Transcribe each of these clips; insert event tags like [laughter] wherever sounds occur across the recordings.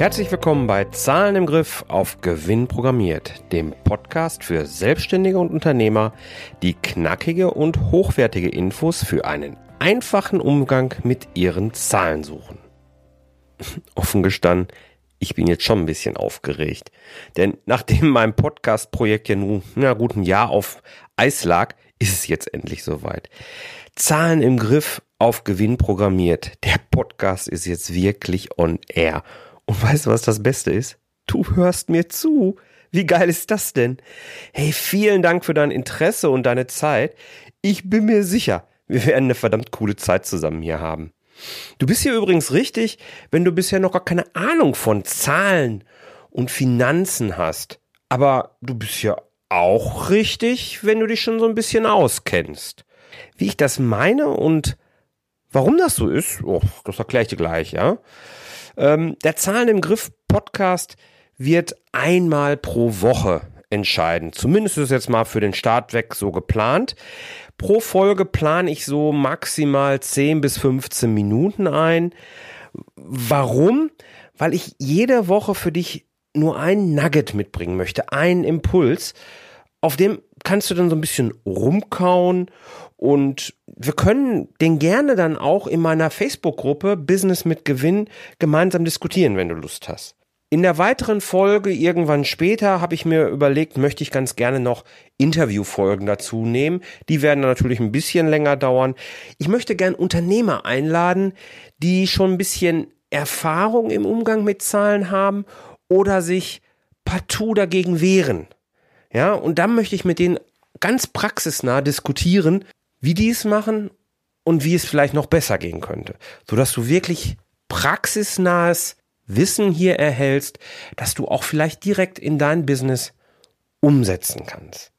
Herzlich willkommen bei Zahlen im Griff auf Gewinn programmiert, dem Podcast für Selbstständige und Unternehmer, die knackige und hochwertige Infos für einen einfachen Umgang mit ihren Zahlen suchen. [laughs] Offen gestanden, ich bin jetzt schon ein bisschen aufgeregt. Denn nachdem mein Podcast-Projekt ja nun na gut ein Jahr auf Eis lag, ist es jetzt endlich soweit. Zahlen im Griff auf Gewinn programmiert. Der Podcast ist jetzt wirklich on air. Und weißt du, was das Beste ist? Du hörst mir zu. Wie geil ist das denn? Hey, vielen Dank für dein Interesse und deine Zeit. Ich bin mir sicher, wir werden eine verdammt coole Zeit zusammen hier haben. Du bist hier übrigens richtig, wenn du bisher noch gar keine Ahnung von Zahlen und Finanzen hast. Aber du bist ja auch richtig, wenn du dich schon so ein bisschen auskennst. Wie ich das meine und warum das so ist, oh, das erkläre ich dir gleich, ja. Ähm, der Zahlen im Griff Podcast wird einmal pro Woche entscheiden. Zumindest ist es jetzt mal für den Start weg so geplant. Pro Folge plane ich so maximal 10 bis 15 Minuten ein. Warum? Weil ich jede Woche für dich nur ein Nugget mitbringen möchte, einen Impuls, auf dem kannst du dann so ein bisschen rumkauen und wir können den gerne dann auch in meiner Facebook-Gruppe Business mit Gewinn gemeinsam diskutieren, wenn du Lust hast. In der weiteren Folge, irgendwann später, habe ich mir überlegt, möchte ich ganz gerne noch Interviewfolgen dazu nehmen. Die werden natürlich ein bisschen länger dauern. Ich möchte gern Unternehmer einladen, die schon ein bisschen Erfahrung im Umgang mit Zahlen haben oder sich partout dagegen wehren. Ja, und dann möchte ich mit denen ganz praxisnah diskutieren, wie die es machen und wie es vielleicht noch besser gehen könnte, sodass du wirklich praxisnahes Wissen hier erhältst, dass du auch vielleicht direkt in dein Business umsetzen kannst.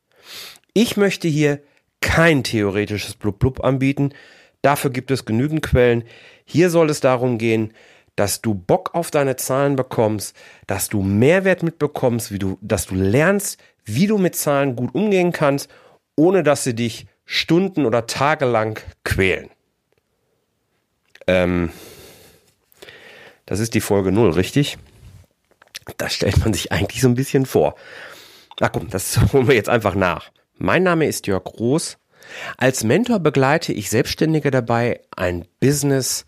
Ich möchte hier kein theoretisches Blub-Blub anbieten. Dafür gibt es genügend Quellen. Hier soll es darum gehen, dass du Bock auf deine Zahlen bekommst, dass du Mehrwert mitbekommst, wie du, dass du lernst, wie du mit Zahlen gut umgehen kannst, ohne dass sie dich Stunden oder Tage lang quälen. Ähm, das ist die Folge 0, richtig? Das stellt man sich eigentlich so ein bisschen vor. Na komm, das [laughs] holen wir jetzt einfach nach. Mein Name ist Jörg Groß. Als Mentor begleite ich Selbstständige dabei, ein Business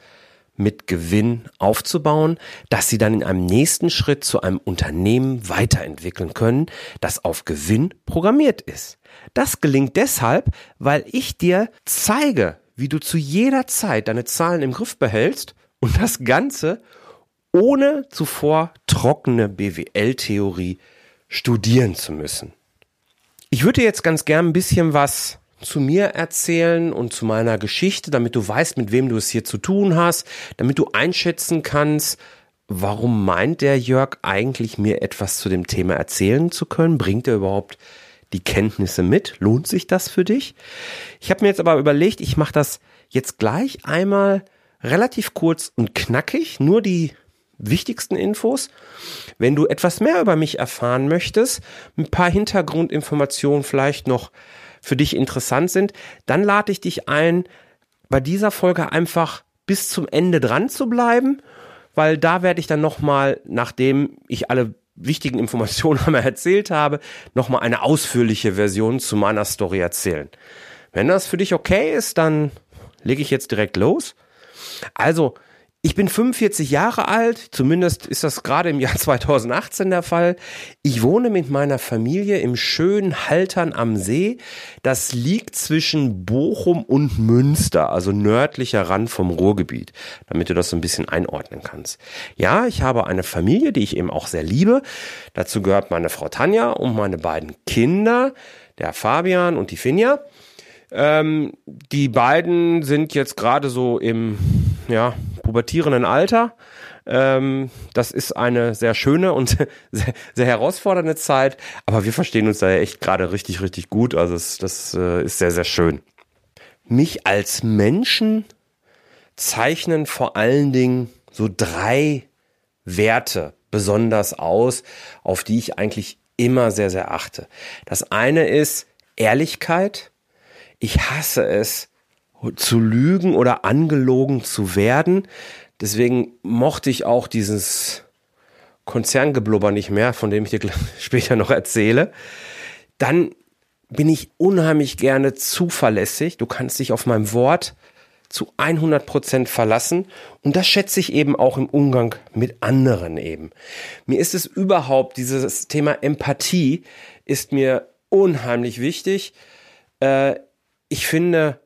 mit Gewinn aufzubauen, dass sie dann in einem nächsten Schritt zu einem Unternehmen weiterentwickeln können, das auf Gewinn programmiert ist. Das gelingt deshalb, weil ich dir zeige, wie du zu jeder Zeit deine Zahlen im Griff behältst und das Ganze ohne zuvor trockene BWL-Theorie studieren zu müssen. Ich würde jetzt ganz gern ein bisschen was zu mir erzählen und zu meiner Geschichte, damit du weißt, mit wem du es hier zu tun hast, damit du einschätzen kannst, warum meint der Jörg eigentlich mir etwas zu dem Thema erzählen zu können? Bringt er überhaupt die Kenntnisse mit? Lohnt sich das für dich? Ich habe mir jetzt aber überlegt, ich mache das jetzt gleich einmal relativ kurz und knackig, nur die wichtigsten Infos. Wenn du etwas mehr über mich erfahren möchtest, ein paar Hintergrundinformationen vielleicht noch für dich interessant sind, dann lade ich dich ein, bei dieser Folge einfach bis zum Ende dran zu bleiben, weil da werde ich dann nochmal, nachdem ich alle wichtigen Informationen [laughs] einmal erzählt habe, nochmal eine ausführliche Version zu meiner Story erzählen. Wenn das für dich okay ist, dann lege ich jetzt direkt los. Also, ich bin 45 Jahre alt, zumindest ist das gerade im Jahr [laughs] 2018 der Fall. Ich wohne mit meiner Familie im schönen Haltern am See. Das liegt zwischen Bochum und Münster, also nördlicher Rand vom Ruhrgebiet, damit du das so ein bisschen einordnen kannst. Ja, ich habe eine Familie, die ich eben auch sehr liebe. Dazu gehört meine Frau Tanja und meine beiden Kinder, der Fabian und die Finja. Ähm, die beiden sind jetzt gerade so im, ja, pubertierenden Alter. Ähm, das ist eine sehr schöne und [laughs] sehr, sehr, herausfordernde Zeit, aber wir verstehen uns da ja echt gerade richtig, richtig gut. Also es, das äh, ist sehr, sehr schön. Mich als Menschen zeichnen vor allen Dingen so drei Werte besonders aus, auf die ich eigentlich immer sehr, sehr achte. Das eine ist Ehrlichkeit. Ich hasse es, zu lügen oder angelogen zu werden. Deswegen mochte ich auch dieses Konzerngeblubber nicht mehr, von dem ich dir [laughs] später noch erzähle. Dann bin ich unheimlich gerne zuverlässig. Du kannst dich auf mein Wort zu 100 Prozent verlassen. Und das schätze ich eben auch im Umgang mit anderen eben. Mir ist es überhaupt, dieses Thema Empathie ist mir unheimlich wichtig. Äh, ich finde,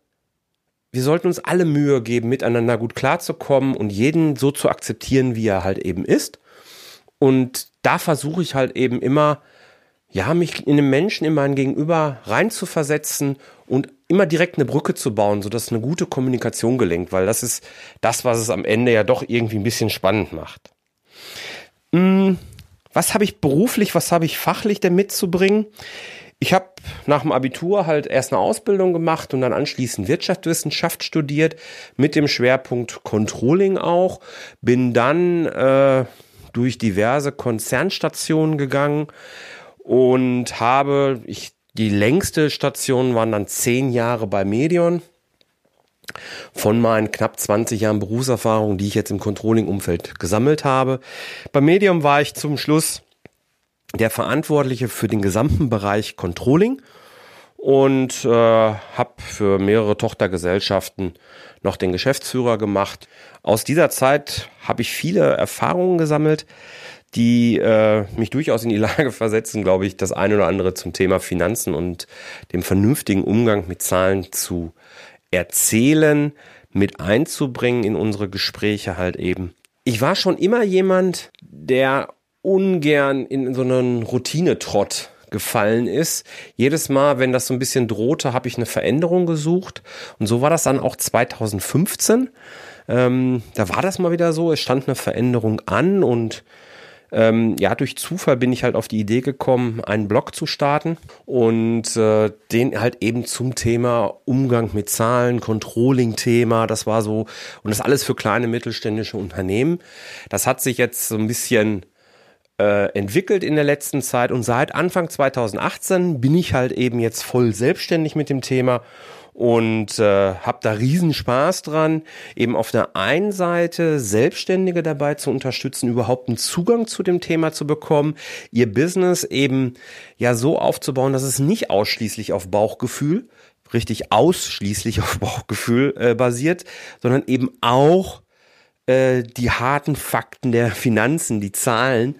wir sollten uns alle Mühe geben, miteinander gut klarzukommen und jeden so zu akzeptieren, wie er halt eben ist. Und da versuche ich halt eben immer, ja, mich in den Menschen, in meinen Gegenüber reinzuversetzen und immer direkt eine Brücke zu bauen, sodass eine gute Kommunikation gelingt, weil das ist das, was es am Ende ja doch irgendwie ein bisschen spannend macht. Hm, was habe ich beruflich, was habe ich fachlich denn mitzubringen? Ich habe nach dem Abitur halt erst eine Ausbildung gemacht und dann anschließend Wirtschaftswissenschaft studiert mit dem Schwerpunkt Controlling auch. Bin dann äh, durch diverse Konzernstationen gegangen und habe, ich, die längste Station waren dann zehn Jahre bei Medion. Von meinen knapp 20 Jahren Berufserfahrung, die ich jetzt im Controlling-Umfeld gesammelt habe. Bei Medium war ich zum Schluss der Verantwortliche für den gesamten Bereich Controlling und äh, habe für mehrere Tochtergesellschaften noch den Geschäftsführer gemacht. Aus dieser Zeit habe ich viele Erfahrungen gesammelt, die äh, mich durchaus in die [laughs] Lage versetzen, glaube ich, das eine oder andere zum Thema Finanzen und dem vernünftigen Umgang mit Zahlen zu erzählen, mit einzubringen in unsere Gespräche halt eben. Ich war schon immer jemand, der ungern in so einen Routinetrott gefallen ist. Jedes Mal, wenn das so ein bisschen drohte, habe ich eine Veränderung gesucht. Und so war das dann auch 2015. Ähm, da war das mal wieder so. Es stand eine Veränderung an und ähm, ja, durch Zufall bin ich halt auf die Idee gekommen, einen Blog zu starten und äh, den halt eben zum Thema Umgang mit Zahlen, Controlling-Thema, das war so, und das alles für kleine mittelständische Unternehmen. Das hat sich jetzt so ein bisschen äh, entwickelt in der letzten Zeit. Und seit Anfang 2018 bin ich halt eben jetzt voll selbstständig mit dem Thema und äh, habe da riesen Spaß dran, eben auf der einen Seite Selbstständige dabei zu unterstützen, überhaupt einen Zugang zu dem Thema zu bekommen, ihr Business eben ja so aufzubauen, dass es nicht ausschließlich auf Bauchgefühl, richtig ausschließlich [laughs] auf Bauchgefühl äh, basiert, sondern eben auch äh, die harten Fakten der Finanzen, die Zahlen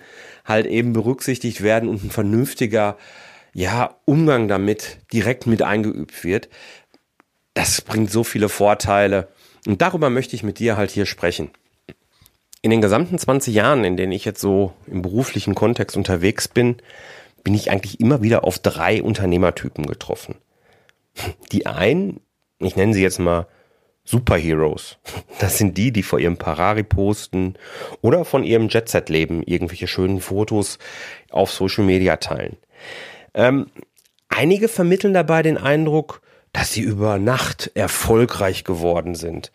halt eben berücksichtigt werden und ein vernünftiger ja, Umgang damit direkt mit eingeübt wird. Das bringt so viele Vorteile. Und darüber möchte ich mit dir halt hier sprechen. In den gesamten 20 Jahren, in denen ich jetzt so im beruflichen Kontext unterwegs bin, bin ich eigentlich immer wieder auf drei Unternehmertypen getroffen. Die einen, ich nenne sie jetzt mal Superheroes. Das sind die, die vor ihrem Parari posten oder von ihrem Jet-Set-Leben irgendwelche schönen Fotos auf Social Media teilen. Ähm, einige vermitteln dabei den Eindruck, dass sie über Nacht erfolgreich geworden sind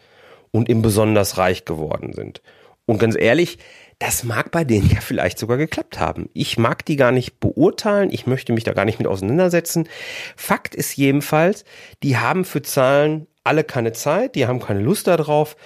und eben besonders reich geworden sind. Und ganz ehrlich, das mag bei denen ja vielleicht sogar geklappt haben. Ich mag die gar nicht beurteilen, ich möchte mich da gar nicht mit auseinandersetzen. Fakt ist jedenfalls, die haben für Zahlen alle keine Zeit, die haben keine Lust darauf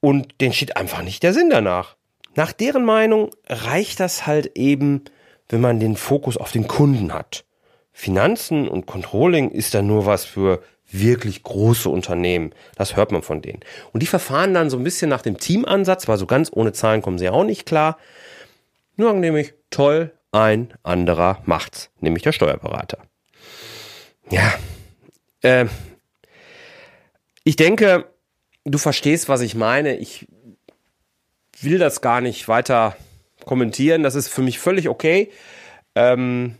und denen steht einfach nicht der Sinn danach. Nach deren Meinung reicht das halt eben, wenn man den Fokus auf den Kunden hat. Finanzen und Controlling ist dann nur was für wirklich große Unternehmen. Das hört man von denen. Und die verfahren dann so ein bisschen nach dem Teamansatz, weil so ganz ohne Zahlen kommen sie auch nicht klar. Nur nämlich, toll, ein anderer macht's, nämlich der Steuerberater. Ja, äh, ich denke, du verstehst, was ich meine. Ich will das gar nicht weiter kommentieren. Das ist für mich völlig okay. Ähm,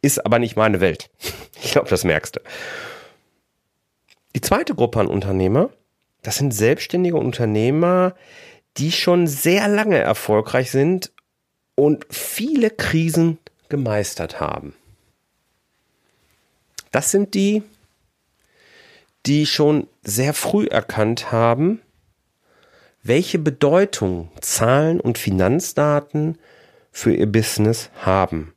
ist aber nicht meine Welt. [laughs] Ich glaube, das merkst du. Die zweite Gruppe an Unternehmer, das sind selbstständige Unternehmer, die schon sehr lange erfolgreich sind und viele Krisen gemeistert haben. Das sind die, die schon sehr früh erkannt haben, welche Bedeutung Zahlen und Finanzdaten für ihr Business haben.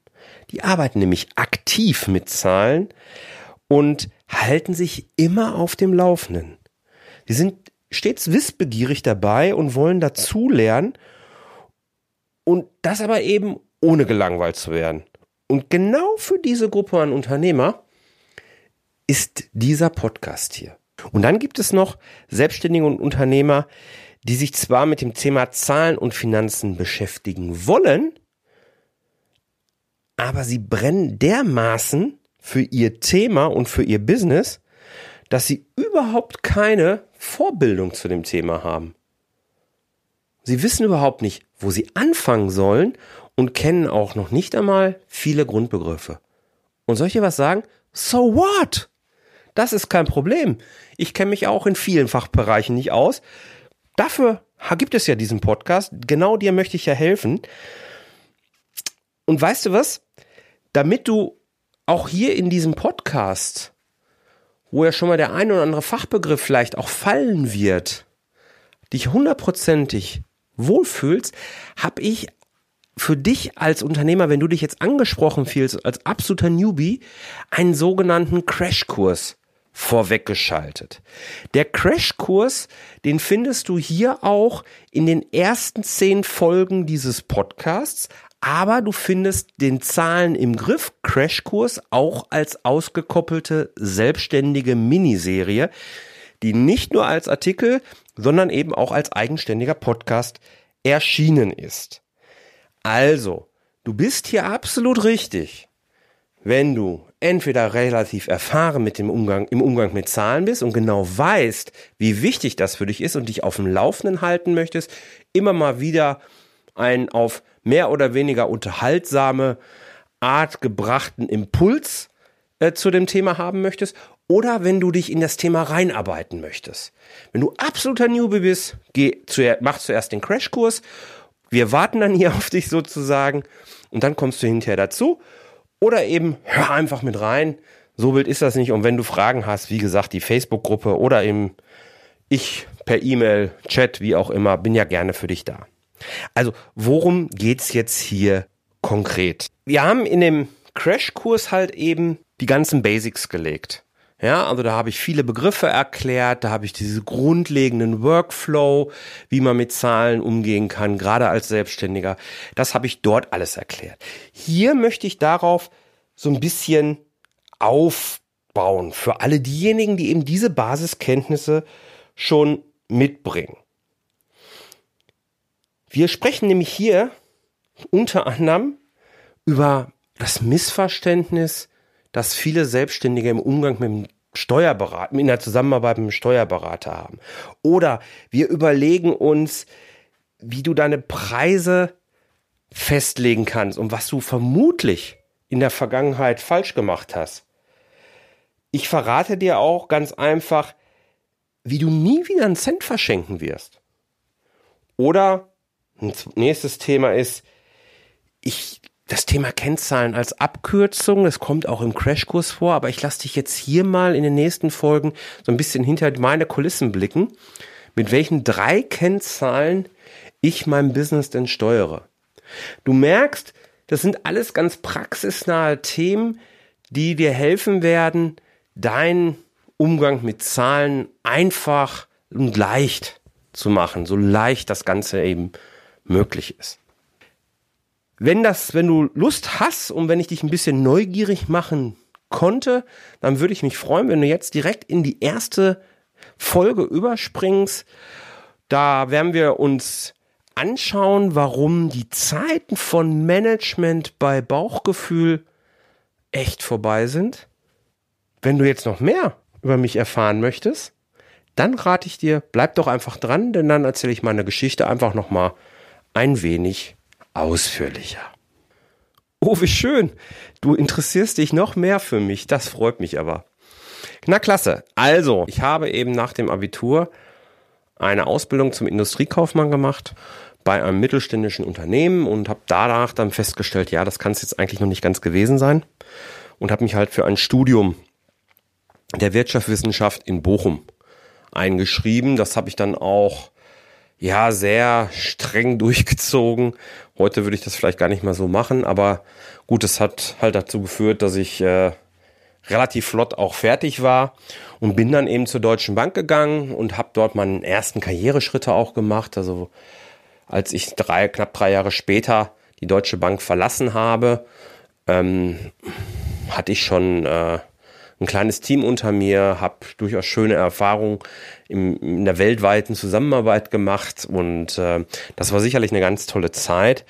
Die arbeiten nämlich aktiv mit Zahlen und halten sich immer auf dem Laufenden. Die sind stets wissbegierig dabei und wollen dazulernen Und das aber eben ohne gelangweilt zu werden. Und genau für diese Gruppe an Unternehmer ist dieser Podcast hier. Und dann gibt es noch Selbstständige und Unternehmer, die sich zwar mit dem Thema Zahlen und Finanzen beschäftigen wollen, aber sie brennen dermaßen für ihr Thema und für ihr Business, dass sie überhaupt keine Vorbildung zu dem Thema haben. Sie wissen überhaupt nicht, wo sie anfangen sollen und kennen auch noch nicht einmal viele Grundbegriffe. Und dir was sagen? So what? Das ist kein Problem. Ich kenne mich auch in vielen Fachbereichen nicht aus. Dafür gibt es ja diesen Podcast. Genau dir möchte ich ja helfen. Und weißt du was? Damit du auch hier in diesem Podcast, wo ja schon mal der ein oder andere Fachbegriff vielleicht auch fallen wird, dich hundertprozentig wohlfühlst, habe ich für dich als Unternehmer, wenn du dich jetzt angesprochen fühlst, als absoluter Newbie, einen sogenannten Crashkurs vorweggeschaltet. Der Crashkurs, den findest du hier auch in den ersten zehn Folgen dieses Podcasts, aber du findest den Zahlen im Griff Crashkurs auch als ausgekoppelte selbstständige Miniserie, die nicht nur als Artikel, sondern eben auch als eigenständiger Podcast erschienen ist. Also, du bist hier absolut richtig, wenn du entweder relativ erfahren mit dem Umgang, im Umgang mit Zahlen bist und genau weißt, wie wichtig das für dich ist und dich auf dem Laufenden halten möchtest, immer mal wieder einen auf mehr oder weniger unterhaltsame Art gebrachten Impuls äh, zu dem Thema haben möchtest oder wenn du dich in das Thema reinarbeiten möchtest. Wenn du absoluter Newbie bist, geh zu, mach zuerst den Crashkurs. Wir warten dann hier [laughs] auf dich sozusagen und dann kommst du hinterher dazu oder eben hör einfach mit rein. So wild ist das nicht. Und wenn du Fragen hast, wie gesagt, die Facebook-Gruppe oder eben ich per E-Mail, Chat, wie auch immer, bin ja gerne für dich da. Also, worum geht's jetzt hier konkret? Wir haben in dem Crashkurs halt eben die ganzen Basics gelegt. Ja, also da habe ich viele Begriffe erklärt, da habe ich diese grundlegenden Workflow, wie man mit Zahlen umgehen kann, gerade als Selbstständiger. Das habe ich dort alles erklärt. Hier möchte ich darauf so ein bisschen aufbauen für alle diejenigen, die eben diese Basiskenntnisse schon mitbringen. Wir sprechen nämlich hier unter anderem über das Missverständnis, dass viele Selbstständige im Umgang mit dem Steuerberater, in der Zusammenarbeit mit dem Steuerberater haben. Oder wir überlegen uns, wie du deine Preise festlegen kannst und was du vermutlich in der Vergangenheit falsch gemacht hast. Ich verrate dir auch ganz einfach, wie du nie wieder einen Cent verschenken wirst. Oder ein nächstes Thema ist, ich das Thema Kennzahlen als Abkürzung, das kommt auch im Crashkurs vor, aber ich lasse dich jetzt hier mal in den nächsten Folgen so ein bisschen hinter meine Kulissen blicken, mit welchen drei Kennzahlen ich mein Business denn steuere. Du merkst, das sind alles ganz praxisnahe Themen, die dir helfen werden, deinen Umgang mit Zahlen einfach und leicht zu machen, so leicht das Ganze eben möglich ist. Wenn das, wenn du Lust hast und wenn ich dich ein bisschen neugierig machen konnte, dann würde ich mich freuen, wenn du jetzt direkt in die erste Folge überspringst. Da werden wir uns anschauen, warum die Zeiten von Management bei Bauchgefühl echt vorbei sind. Wenn du jetzt noch mehr über mich erfahren möchtest, dann rate ich dir, bleib doch einfach dran, denn dann erzähle ich meine Geschichte einfach noch mal ein wenig ausführlicher. Oh, wie schön. Du interessierst dich noch mehr für mich. Das freut mich aber. Na klasse. Also, ich habe eben nach dem Abitur eine Ausbildung zum Industriekaufmann gemacht bei einem mittelständischen Unternehmen und habe danach dann festgestellt, ja, das kann es jetzt eigentlich noch nicht ganz gewesen sein und habe mich halt für ein Studium der Wirtschaftswissenschaft in Bochum eingeschrieben. Das habe ich dann auch ja sehr streng [laughs] durchgezogen. Heute würde ich das vielleicht gar nicht mal so machen, aber gut, es hat halt dazu geführt, dass ich äh, relativ flott auch fertig war und bin dann eben zur Deutschen Bank gegangen und habe dort meinen ersten Karriereschritte auch gemacht. Also als ich drei, knapp drei Jahre später die Deutsche Bank verlassen habe, ähm, hatte ich schon äh, ein kleines Team unter mir, habe durchaus schöne Erfahrungen im, in der weltweiten Zusammenarbeit gemacht und äh, das war sicherlich eine ganz tolle Zeit.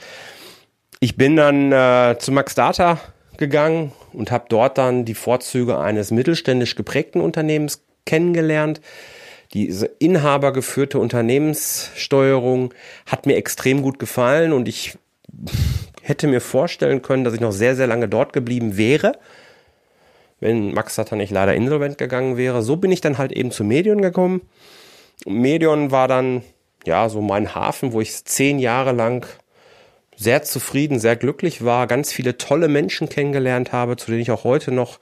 Ich bin dann äh, zu Max Data gegangen und habe dort dann die Vorzüge eines mittelständisch geprägten Unternehmens kennengelernt. Diese inhabergeführte Unternehmenssteuerung hat mir extrem gut gefallen und ich hätte mir vorstellen können, dass ich noch sehr, sehr lange dort geblieben wäre, wenn Max Satter nicht leider insolvent gegangen wäre. So bin ich dann halt eben zu Medion gekommen. Medion war dann, ja, so mein Hafen, wo ich zehn Jahre lang sehr zufrieden, sehr glücklich war, ganz viele tolle Menschen kennengelernt habe, zu denen ich auch heute noch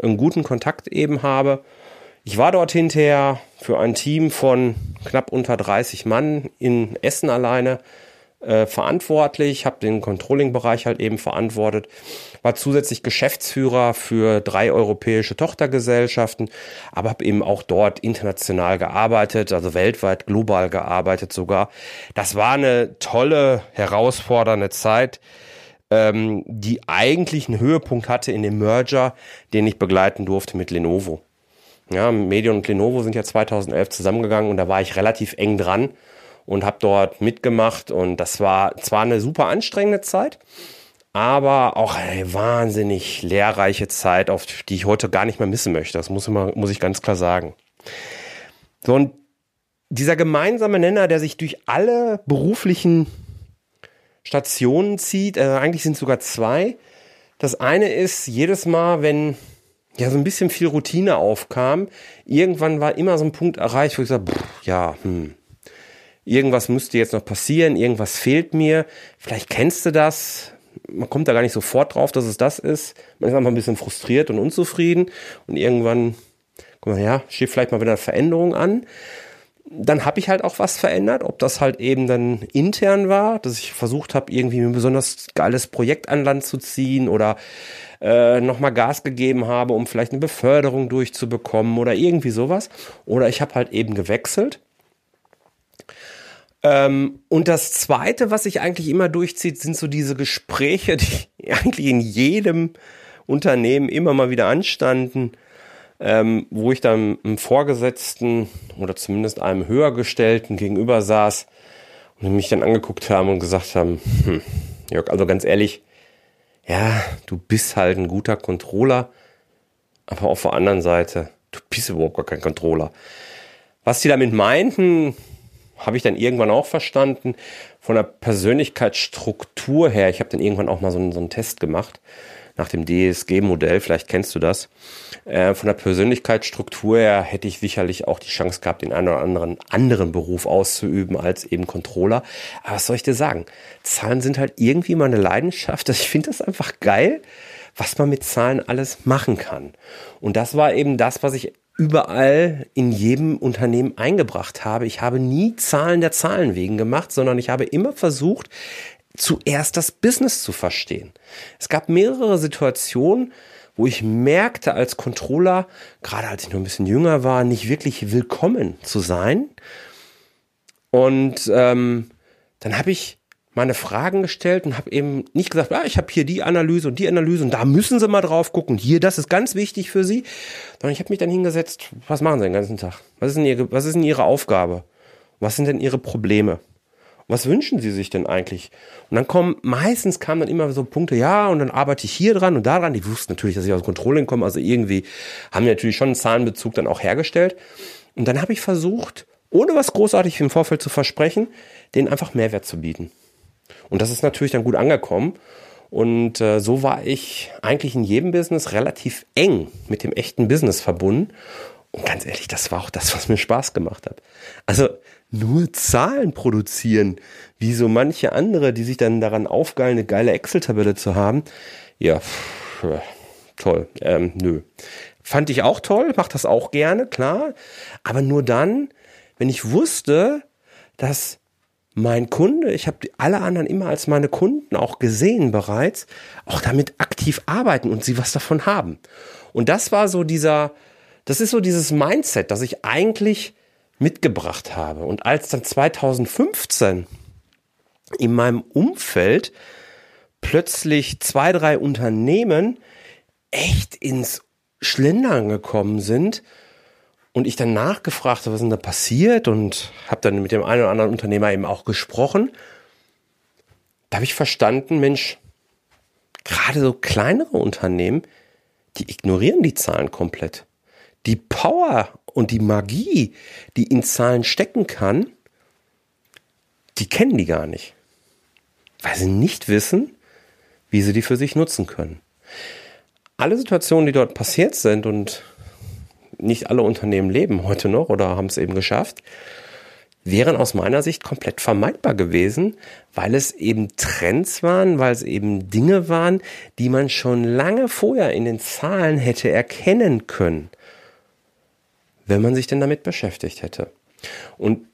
einen guten Kontakt eben habe. Ich war dort hinterher für ein Team von knapp unter 30 Mann in Essen alleine äh, verantwortlich, habe den Controlling-Bereich halt eben verantwortet, war zusätzlich Geschäftsführer für drei europäische Tochtergesellschaften, aber habe eben auch dort international gearbeitet, also weltweit, global gearbeitet sogar. Das war eine tolle, herausfordernde Zeit ähm, die eigentlich einen Höhepunkt hatte in dem Merger, den ich begleiten durfte mit Lenovo. Ja, Medion und Lenovo sind ja 2011 zusammengegangen und da war ich relativ eng dran und habe dort mitgemacht und das war zwar eine super anstrengende Zeit, aber auch eine wahnsinnig lehrreiche Zeit, auf die ich heute gar nicht mehr missen möchte. Das muss, immer, muss ich ganz klar sagen. So, und dieser gemeinsame Nenner, der sich durch alle beruflichen Stationen zieht, äh, eigentlich sind es sogar zwei. Das eine ist, jedes Mal, wenn ja so ein bisschen viel Routine aufkam. Irgendwann war immer so ein Punkt erreicht, wo ich sage, ja, hm, irgendwas müsste jetzt noch passieren, irgendwas fehlt mir. Vielleicht kennst du das. Man kommt da gar nicht sofort drauf, dass es das ist. Man ist einfach ein bisschen frustriert und unzufrieden und irgendwann, guck mal, ja, steht vielleicht mal wieder eine Veränderung an dann habe ich halt auch was verändert, ob das halt eben dann intern war, dass ich versucht habe, irgendwie ein besonders geiles Projekt an Land zu ziehen oder äh, nochmal Gas gegeben habe, um vielleicht eine Beförderung durchzubekommen oder irgendwie sowas. Oder ich habe halt eben gewechselt. Ähm, und das Zweite, was sich eigentlich immer durchzieht, sind so diese Gespräche, [laughs] die eigentlich in jedem Unternehmen immer mal wieder anstanden ähm, wo ich dann einem Vorgesetzten oder zumindest einem Höhergestellten gegenüber saß und mich dann angeguckt haben und gesagt haben, hm, Jörg, also ganz ehrlich, ja, du bist halt ein guter Controller, aber auf der anderen Seite, du bist überhaupt gar kein Controller. Was die damit meinten, habe ich dann irgendwann auch verstanden. Von der Persönlichkeitsstruktur her, ich habe dann irgendwann auch mal so einen, so einen Test gemacht nach dem DSG-Modell, vielleicht kennst du das. Äh, von der Persönlichkeitsstruktur her hätte ich sicherlich auch die Chance gehabt, den einen oder anderen anderen Beruf auszuüben als eben Controller. Aber was soll ich dir sagen? Zahlen sind halt irgendwie meine Leidenschaft. Ich finde das einfach geil, was man mit Zahlen alles machen kann. Und das war eben das, was ich überall in jedem Unternehmen eingebracht habe. Ich habe nie Zahlen der Zahlen wegen gemacht, sondern ich habe immer versucht, zuerst das Business zu verstehen. Es gab mehrere Situationen, wo ich merkte als Controller, gerade als ich noch ein bisschen jünger war, nicht wirklich willkommen zu sein. Und ähm, dann habe ich meine Fragen gestellt und habe eben nicht gesagt, ah, ich habe hier die Analyse und die Analyse und da müssen Sie mal drauf gucken. Hier, das ist ganz wichtig für Sie. Sondern ich habe mich dann hingesetzt, was machen Sie den ganzen Tag? Was ist denn Ihre, was ist denn Ihre Aufgabe? Was sind denn Ihre Probleme? was wünschen Sie sich denn eigentlich? Und dann kommen, meistens kamen dann immer so Punkte, ja, und dann arbeite ich hier dran und daran. Die wussten natürlich, dass ich aus Controlling komme, also irgendwie haben die natürlich schon einen Zahlenbezug dann auch hergestellt. Und dann habe ich versucht, ohne was großartig im Vorfeld zu versprechen, denen einfach Mehrwert zu bieten. Und das ist natürlich dann gut angekommen. Und äh, so war ich eigentlich in jedem Business relativ eng mit dem echten Business verbunden. Und ganz ehrlich, das war auch das, was mir Spaß gemacht hat. Also nur Zahlen produzieren, wie so manche andere, die sich dann daran aufgeilen, eine geile Excel-Tabelle zu haben. Ja, pff, toll. Ähm, nö. Fand ich auch toll, mach das auch gerne, klar. Aber nur dann, wenn ich wusste, dass mein Kunde, ich habe alle anderen immer als meine Kunden auch gesehen bereits, auch damit aktiv arbeiten und sie was davon haben. Und das war so dieser, das ist so dieses Mindset, dass ich eigentlich mitgebracht habe. Und als dann 2015 in meinem Umfeld plötzlich zwei, drei Unternehmen echt ins Schlendern gekommen sind und ich dann nachgefragt habe, was denn da passiert und habe dann mit dem einen oder anderen Unternehmer eben auch gesprochen. Da habe ich verstanden, Mensch, gerade so kleinere Unternehmen, die ignorieren die Zahlen komplett. Die Power und die Magie, die in Zahlen stecken kann, die kennen die gar nicht. Weil sie nicht wissen, wie sie die für sich nutzen können. Alle Situationen, die dort passiert sind und nicht alle Unternehmen leben heute noch oder haben es eben geschafft, wären aus meiner Sicht komplett vermeidbar gewesen, weil es eben Trends waren, weil es eben Dinge waren, die man schon lange vorher in den Zahlen hätte erkennen können, wenn man sich denn damit beschäftigt hätte. Und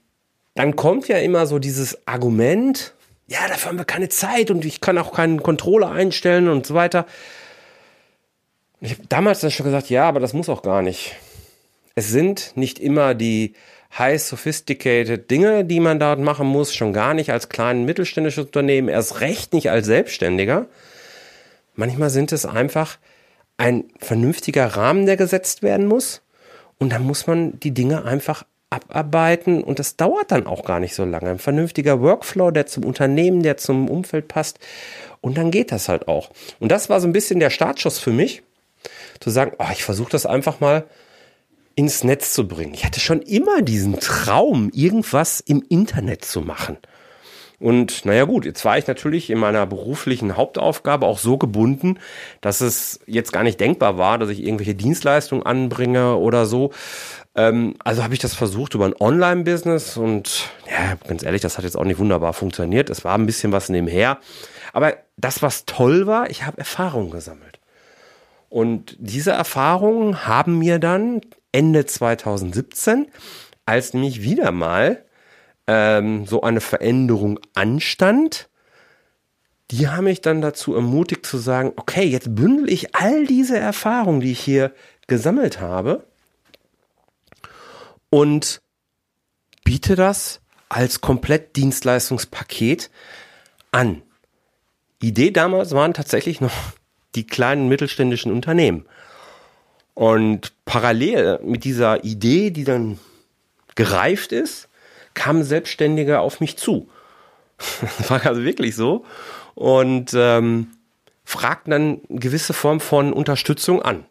dann kommt ja immer so dieses Argument, ja, dafür haben wir keine Zeit und ich kann auch keinen Controller einstellen und so weiter. Ich habe damals schon gesagt, ja, aber das muss auch gar nicht. Es sind nicht immer die high sophisticated Dinge, die man dort machen muss, schon gar nicht als kleinen mittelständisches Unternehmen, erst recht nicht als Selbstständiger. Manchmal sind es einfach ein vernünftiger Rahmen, der gesetzt werden muss. Und dann muss man die Dinge einfach abarbeiten und das dauert dann auch gar nicht so lange. Ein vernünftiger Workflow, der zum Unternehmen, der zum Umfeld passt. Und dann geht das halt auch. Und das war so ein bisschen der Startschuss für mich, zu sagen, oh, ich versuche das einfach mal ins Netz zu bringen. Ich hatte schon immer diesen Traum, irgendwas im Internet zu machen. Und naja gut, jetzt war ich natürlich in meiner beruflichen Hauptaufgabe auch so gebunden, dass es jetzt gar nicht denkbar war, dass ich irgendwelche Dienstleistungen anbringe oder so. Ähm, also habe ich das versucht über ein Online-Business und ja, ganz ehrlich, das hat jetzt auch nicht wunderbar funktioniert. Es war ein bisschen was nebenher. Aber das, was toll war, ich habe Erfahrungen gesammelt. Und diese Erfahrungen haben mir dann Ende 2017, als nämlich wieder mal ähm, so eine Veränderung anstand, die haben mich dann dazu ermutigt zu sagen, okay, jetzt bündel ich all diese Erfahrungen, die ich hier gesammelt habe und biete das als Komplettdienstleistungspaket an. Idee damals waren tatsächlich noch die kleinen mittelständischen Unternehmen. Und parallel mit dieser Idee, die dann gereift ist, kamen Selbstständige auf mich zu. Das war also wirklich so. Und ähm, fragten dann gewisse Form von Unterstützung an.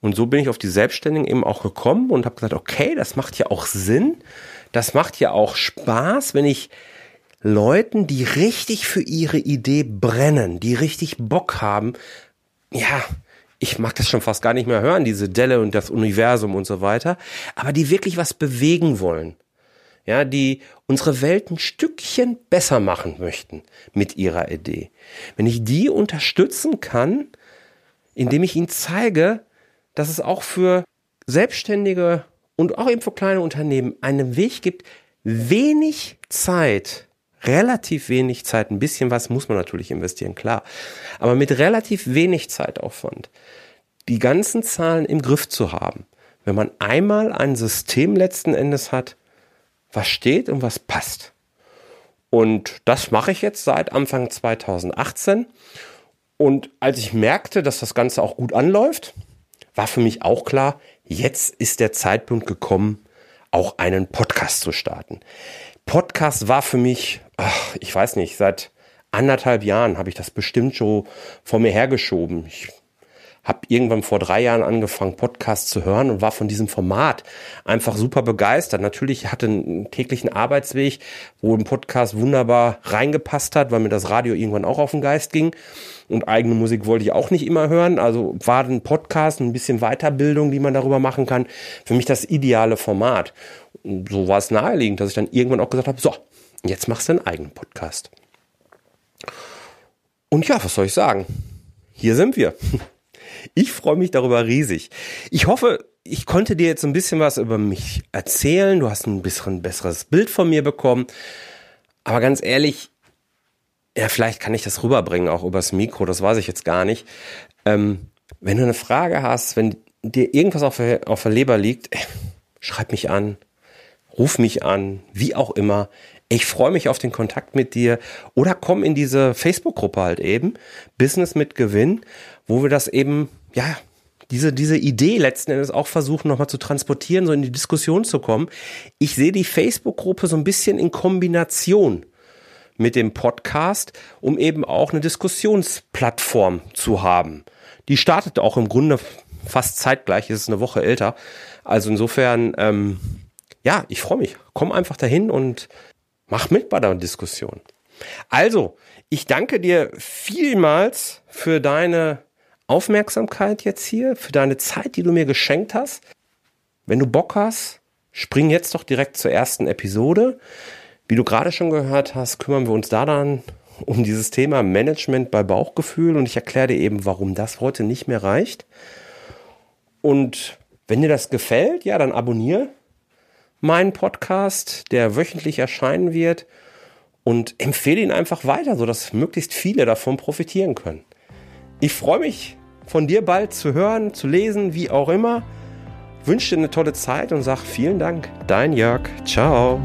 Und so bin ich auf die Selbstständigen eben auch gekommen und habe gesagt, okay, das macht ja auch Sinn. Das macht ja auch Spaß, wenn ich Leuten, die richtig für ihre Idee brennen, die richtig Bock haben, ja, ich mag das schon fast gar nicht mehr hören, diese Delle und das Universum und so weiter, aber die wirklich was bewegen wollen. Ja, die unsere Welt ein Stückchen besser machen möchten mit ihrer Idee. Wenn ich die unterstützen kann, indem ich ihnen zeige, dass es auch für Selbstständige und auch eben für kleine Unternehmen einen Weg gibt, wenig Zeit relativ wenig Zeit, ein bisschen was muss man natürlich investieren, klar, aber mit relativ wenig Zeitaufwand die ganzen Zahlen im Griff zu haben, wenn man einmal ein System letzten Endes hat, was steht und was passt. Und das mache ich jetzt seit Anfang 2018. Und als ich merkte, dass das Ganze auch gut anläuft, war für mich auch klar, jetzt ist der Zeitpunkt gekommen, auch einen Podcast zu starten. Podcast war für mich, ach, ich weiß nicht, seit anderthalb Jahren habe ich das bestimmt schon vor mir hergeschoben. Ich habe irgendwann vor drei Jahren angefangen, Podcasts zu hören und war von diesem Format einfach super begeistert. Natürlich hatte einen täglichen Arbeitsweg, wo ein Podcast wunderbar reingepasst hat, weil mir das Radio irgendwann auch auf den Geist ging. Und eigene Musik wollte ich auch nicht immer hören. Also war ein Podcast, ein bisschen Weiterbildung, die man darüber machen kann, für mich das ideale Format so war es naheliegend, dass ich dann irgendwann auch gesagt habe, so, jetzt machst du einen eigenen Podcast. Und ja, was soll ich sagen? Hier sind wir. [laughs] Ich freue mich darüber riesig. Ich hoffe, ich konnte dir jetzt ein bisschen was über mich erzählen. Du hast ein bisschen besseres Bild von mir bekommen. Aber ganz ehrlich, ja, vielleicht kann ich das rüberbringen, auch übers Mikro, das weiß ich jetzt gar nicht. Ähm, wenn du eine Frage hast, wenn dir irgendwas auf der, auf der Leber liegt, ey, schreib mich an, ruf mich an, wie auch immer. Ich freue mich auf den Kontakt mit dir oder komm in diese Facebook-Gruppe halt eben, Business mit Gewinn, wo wir das eben, ja, diese, diese Idee letzten Endes auch versuchen nochmal zu transportieren, so in die Diskussion zu kommen. Ich sehe die Facebook-Gruppe so ein bisschen in Kombination mit dem Podcast, um eben auch eine Diskussionsplattform zu haben. Die startet auch im Grunde fast zeitgleich, ist eine Woche älter. Also insofern, ähm, ja, ich freue mich. Komm einfach dahin und mach mit bei der Diskussion. Also, ich danke dir vielmals für deine Aufmerksamkeit jetzt hier, für deine Zeit, die du mir geschenkt hast. Wenn du Bock hast, spring jetzt doch direkt zur ersten Episode. Wie du gerade schon gehört hast, kümmern wir uns da dann um dieses Thema Management bei Bauchgefühl und ich erkläre dir eben, warum das heute nicht mehr reicht. Und wenn dir das gefällt, ja, dann abonniere meinen Podcast, der wöchentlich erscheinen wird und empfehle ihn einfach weiter, sodass möglichst viele davon profitieren können. Ich freue mich, von dir bald zu hören, zu lesen, wie auch immer. Wünsche dir eine tolle Zeit und sag vielen Dank. Dein Jörg. Ciao.